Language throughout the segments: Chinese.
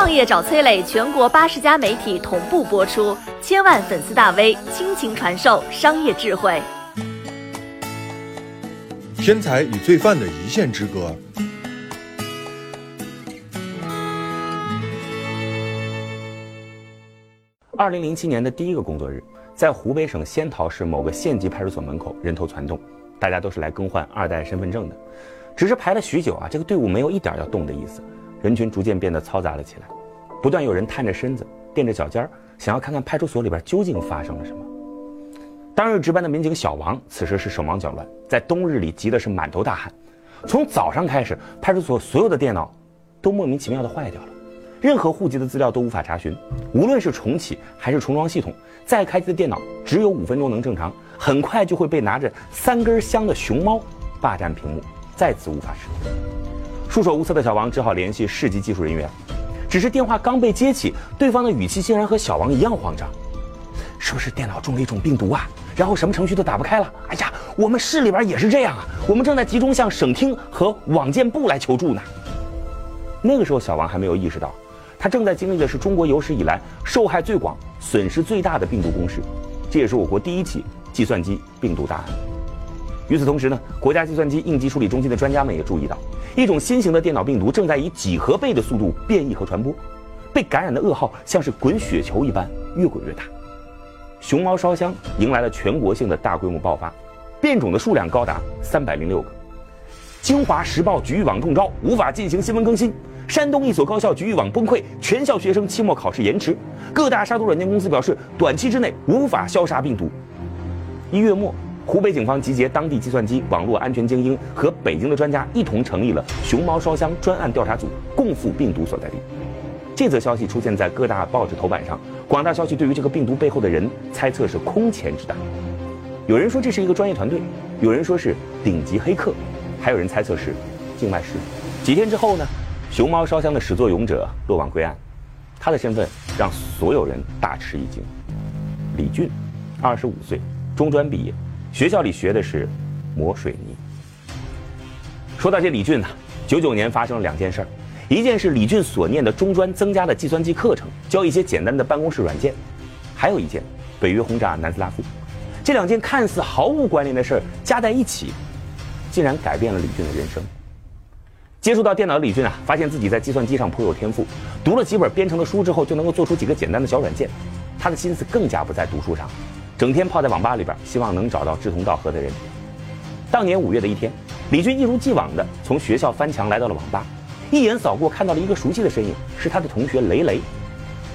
创业找崔磊，全国八十家媒体同步播出，千万粉丝大 V 倾情传授商业智慧。天才与罪犯的一线之隔。二零零七年的第一个工作日，在湖北省仙桃市某个县级派出所门口，人头攒动，大家都是来更换二代身份证的。只是排了许久啊，这个队伍没有一点要动的意思，人群逐渐变得嘈杂了起来，不断有人探着身子，垫着脚尖儿，想要看看派出所里边究竟发生了什么。当日值班的民警小王，此时是手忙脚乱，在冬日里急的是满头大汗。从早上开始，派出所所有的电脑都莫名其妙的坏掉了，任何户籍的资料都无法查询，无论是重启还是重装系统，再开机的电脑只有五分钟能正常，很快就会被拿着三根香的熊猫霸占屏幕。再次无法使用，束手无策的小王只好联系市级技术人员。只是电话刚被接起，对方的语气竟然和小王一样慌张：“是不是电脑中了一种病毒啊？然后什么程序都打不开了？哎呀，我们市里边也是这样啊！我们正在集中向省厅和网建部来求助呢。”那个时候，小王还没有意识到，他正在经历的是中国有史以来受害最广、损失最大的病毒攻势，这也是我国第一起计算机病毒大案。与此同时呢，国家计算机应急处理中心的专家们也注意到，一种新型的电脑病毒正在以几何倍的速度变异和传播，被感染的噩耗像是滚雪球一般越滚越大。熊猫烧香迎来了全国性的大规模爆发，变种的数量高达三百零六个。京华时报局域网中招，无法进行新闻更新。山东一所高校局域网崩溃，全校学生期末考试延迟。各大杀毒软件公司表示，短期之内无法消杀病毒。一月末。湖北警方集结当地计算机网络安全精英和北京的专家，一同成立了“熊猫烧香”专案调查组，共赴病毒所在地。这则消息出现在各大报纸头版上，广大消息对于这个病毒背后的人猜测是空前之大。有人说这是一个专业团队，有人说是顶级黑客，还有人猜测是境外势力。几天之后呢？“熊猫烧香”的始作俑者落网归案，他的身份让所有人大吃一惊。李俊，二十五岁，中专毕业。学校里学的是磨水泥。说到这李俊呢，九九年发生了两件事儿，一件是李俊所念的中专增加了计算机课程，教一些简单的办公室软件；还有一件，北约轰炸南斯拉夫。这两件看似毫无关联的事儿加在一起，竟然改变了李俊的人生。接触到电脑的李俊啊，发现自己在计算机上颇有天赋，读了几本编程的书之后，就能够做出几个简单的小软件。他的心思更加不在读书上。整天泡在网吧里边，希望能找到志同道合的人。当年五月的一天，李军一如既往的从学校翻墙来到了网吧，一眼扫过看到了一个熟悉的身影，是他的同学雷雷。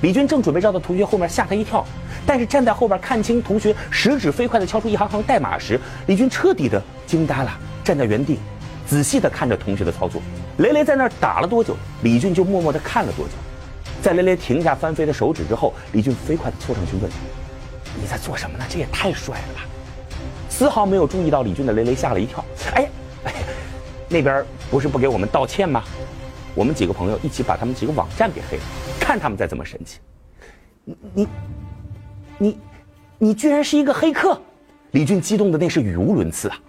李军正准备绕到同学后面吓他一跳，但是站在后边看清同学食指飞快地敲出一行行代码时，李军彻底的惊呆了，站在原地，仔细地看着同学的操作。雷雷在那儿打了多久，李军就默默地看了多久。在雷雷停下翻飞的手指之后，李军飞快地凑上去问。你在做什么呢？这也太帅了吧！丝毫没有注意到李俊的雷雷吓了一跳。哎，哎，那边不是不给我们道歉吗？我们几个朋友一起把他们几个网站给黑了，看他们再怎么神气。你你你你居然是一个黑客！李俊激动的那是语无伦次啊！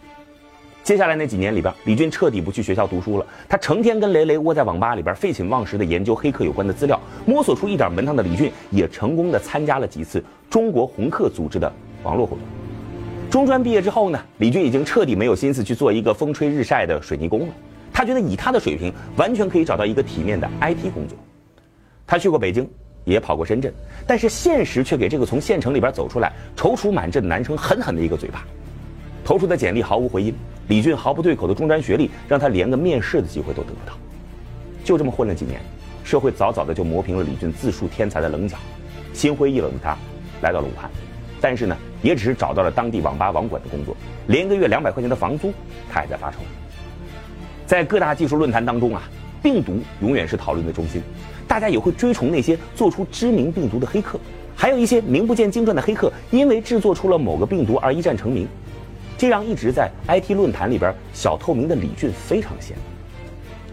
接下来那几年里边，李俊彻底不去学校读书了。他成天跟雷雷窝在网吧里边，废寝忘食的研究黑客有关的资料，摸索出一点门道的李俊，也成功的参加了几次中国红客组织的网络活动。中专毕业之后呢，李俊已经彻底没有心思去做一个风吹日晒的水泥工了。他觉得以他的水平，完全可以找到一个体面的 IT 工作。他去过北京，也跑过深圳，但是现实却给这个从县城里边走出来、踌躇满志的男生狠狠的一个嘴巴。投出的简历毫无回音。李俊毫不对口的中专学历，让他连个面试的机会都得不到。就这么混了几年，社会早早的就磨平了李俊自述天才的棱角。心灰意冷的他，来到了武汉，但是呢，也只是找到了当地网吧网管的工作，连个月两百块钱的房租，他还在发愁。在各大技术论坛当中啊，病毒永远是讨论的中心，大家也会追崇那些做出知名病毒的黑客，还有一些名不见经传的黑客，因为制作出了某个病毒而一战成名。这让一直在 IT 论坛里边小透明的李俊非常羡慕，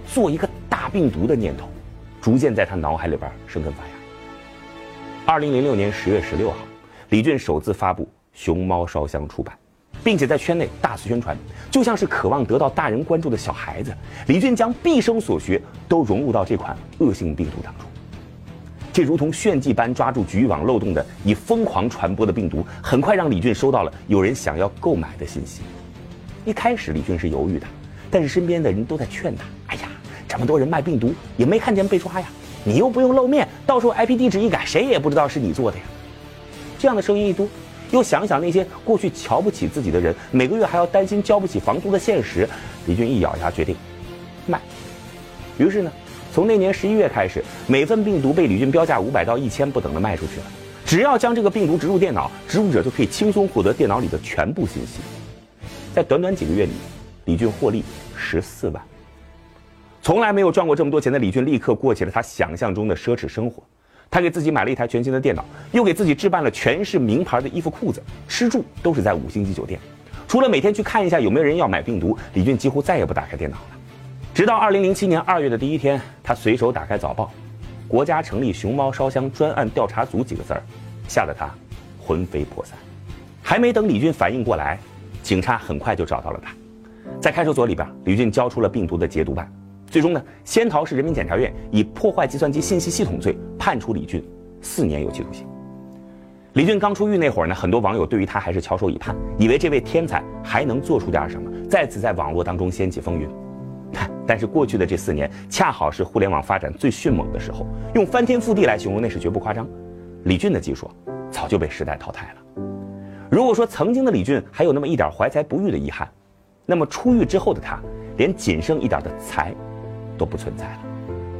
做一个大病毒的念头，逐渐在他脑海里边生根发芽。二零零六年十月十六号，李俊首次发布《熊猫烧香》出版，并且在圈内大肆宣传，就像是渴望得到大人关注的小孩子。李俊将毕生所学都融入到这款恶性病毒当中。这如同炫技般抓住局域网漏洞的、以疯狂传播的病毒，很快让李俊收到了有人想要购买的信息。一开始李俊是犹豫的，但是身边的人都在劝他：“哎呀，这么多人卖病毒，也没看见被抓呀，你又不用露面，到时候 IP 地址一改，谁也不知道是你做的呀。”这样的声音一多，又想想那些过去瞧不起自己的人，每个月还要担心交不起房租的现实，李俊一咬牙决定卖。于是呢。从那年十一月开始，每份病毒被李俊标价五百到一千不等的卖出去了。只要将这个病毒植入电脑，植入者就可以轻松获得电脑里的全部信息。在短短几个月里，李俊获利十四万。从来没有赚过这么多钱的李俊，立刻过起了他想象中的奢侈生活。他给自己买了一台全新的电脑，又给自己置办了全是名牌的衣服裤子，吃住都是在五星级酒店。除了每天去看一下有没有人要买病毒，李俊几乎再也不打开电脑了。直到二零零七年二月的第一天，他随手打开早报，“国家成立熊猫烧香专案调查组”几个字儿，吓得他魂飞魄散。还没等李俊反应过来，警察很快就找到了他。在看守所里边，李俊交出了病毒的解毒办。最终呢，仙桃市人民检察院以破坏计算机信息系统罪判处李俊四年有期徒刑。李俊刚出狱那会儿呢，很多网友对于他还是翘首以盼，以为这位天才还能做出点什么，再次在网络当中掀起风云。但是过去的这四年，恰好是互联网发展最迅猛的时候，用翻天覆地来形容那是绝不夸张。李俊的技术早就被时代淘汰了。如果说曾经的李俊还有那么一点怀才不遇的遗憾，那么出狱之后的他，连仅剩一点的才都不存在了。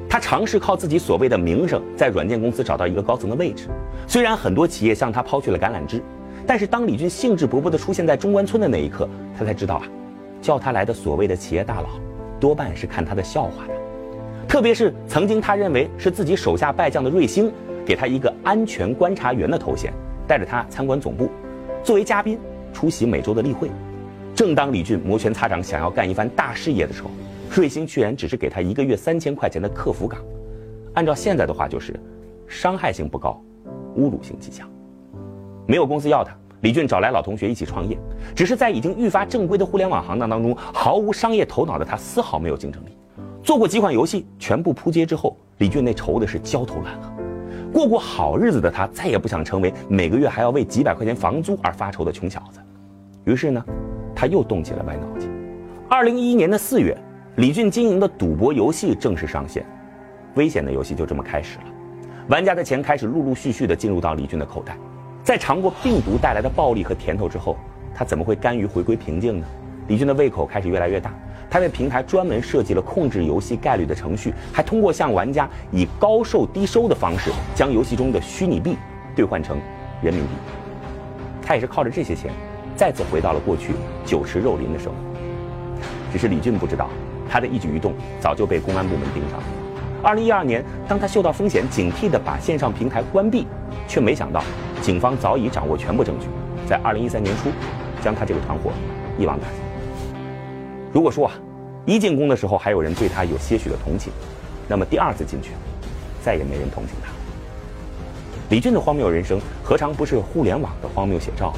他尝试靠自己所谓的名声，在软件公司找到一个高层的位置。虽然很多企业向他抛去了橄榄枝，但是当李俊兴致勃勃地出现在中关村的那一刻，他才知道啊，叫他来的所谓的企业大佬。多半是看他的笑话的，特别是曾经他认为是自己手下败将的瑞星，给他一个安全观察员的头衔，带着他参观总部，作为嘉宾出席每周的例会。正当李俊摩拳擦掌想要干一番大事业的时候，瑞星居然只是给他一个月三千块钱的客服岗，按照现在的话就是，伤害性不高，侮辱性极强。没有公司要他。李俊找来老同学一起创业，只是在已经愈发正规的互联网行当当中，毫无商业头脑的他丝毫没有竞争力。做过几款游戏，全部扑街之后，李俊那愁的是焦头烂额。过过好日子的他，再也不想成为每个月还要为几百块钱房租而发愁的穷小子。于是呢，他又动起了歪脑筋。二零一一年的四月，李俊经营的赌博游戏正式上线，危险的游戏就这么开始了。玩家的钱开始陆陆续续的进入到李俊的口袋。在尝过病毒带来的暴力和甜头之后，他怎么会甘于回归平静呢？李俊的胃口开始越来越大，他为平台专门设计了控制游戏概率的程序，还通过向玩家以高售低收的方式，将游戏中的虚拟币兑换成人民币。他也是靠着这些钱，再次回到了过去酒池肉林的生活。只是李俊不知道，他的一举一动早就被公安部门盯上了。二零一二年，当他嗅到风险，警惕地把线上平台关闭，却没想到。警方早已掌握全部证据，在二零一三年初，将他这个团伙一网打尽。如果说啊，一进宫的时候还有人对他有些许的同情，那么第二次进去，再也没人同情他。李俊的荒谬人生，何尝不是互联网的荒谬写照？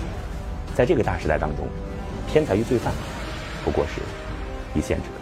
在这个大时代当中，天才与罪犯，不过是一线之隔。